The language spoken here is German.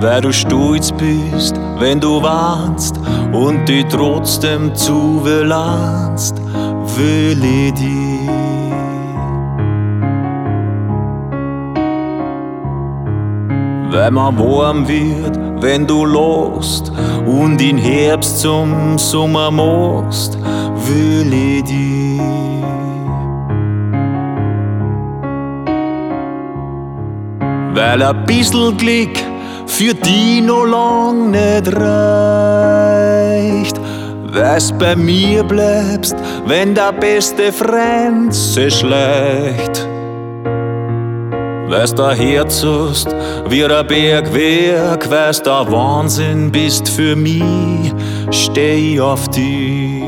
weil du stolz bist, wenn du warnst und dich trotzdem zuwillst, will ich dich. Weil man warm wird, wenn du lost und in Herbst zum Sommer machst, will ich dich. Weil ein bissl Glück für die noch lang nicht reicht. Weil's bei mir bleibst, wenn der beste Freund se schleicht. Weil's da Herz hast, wie ein Bergwerk, weil's da Wahnsinn bist für mich, steh auf dich.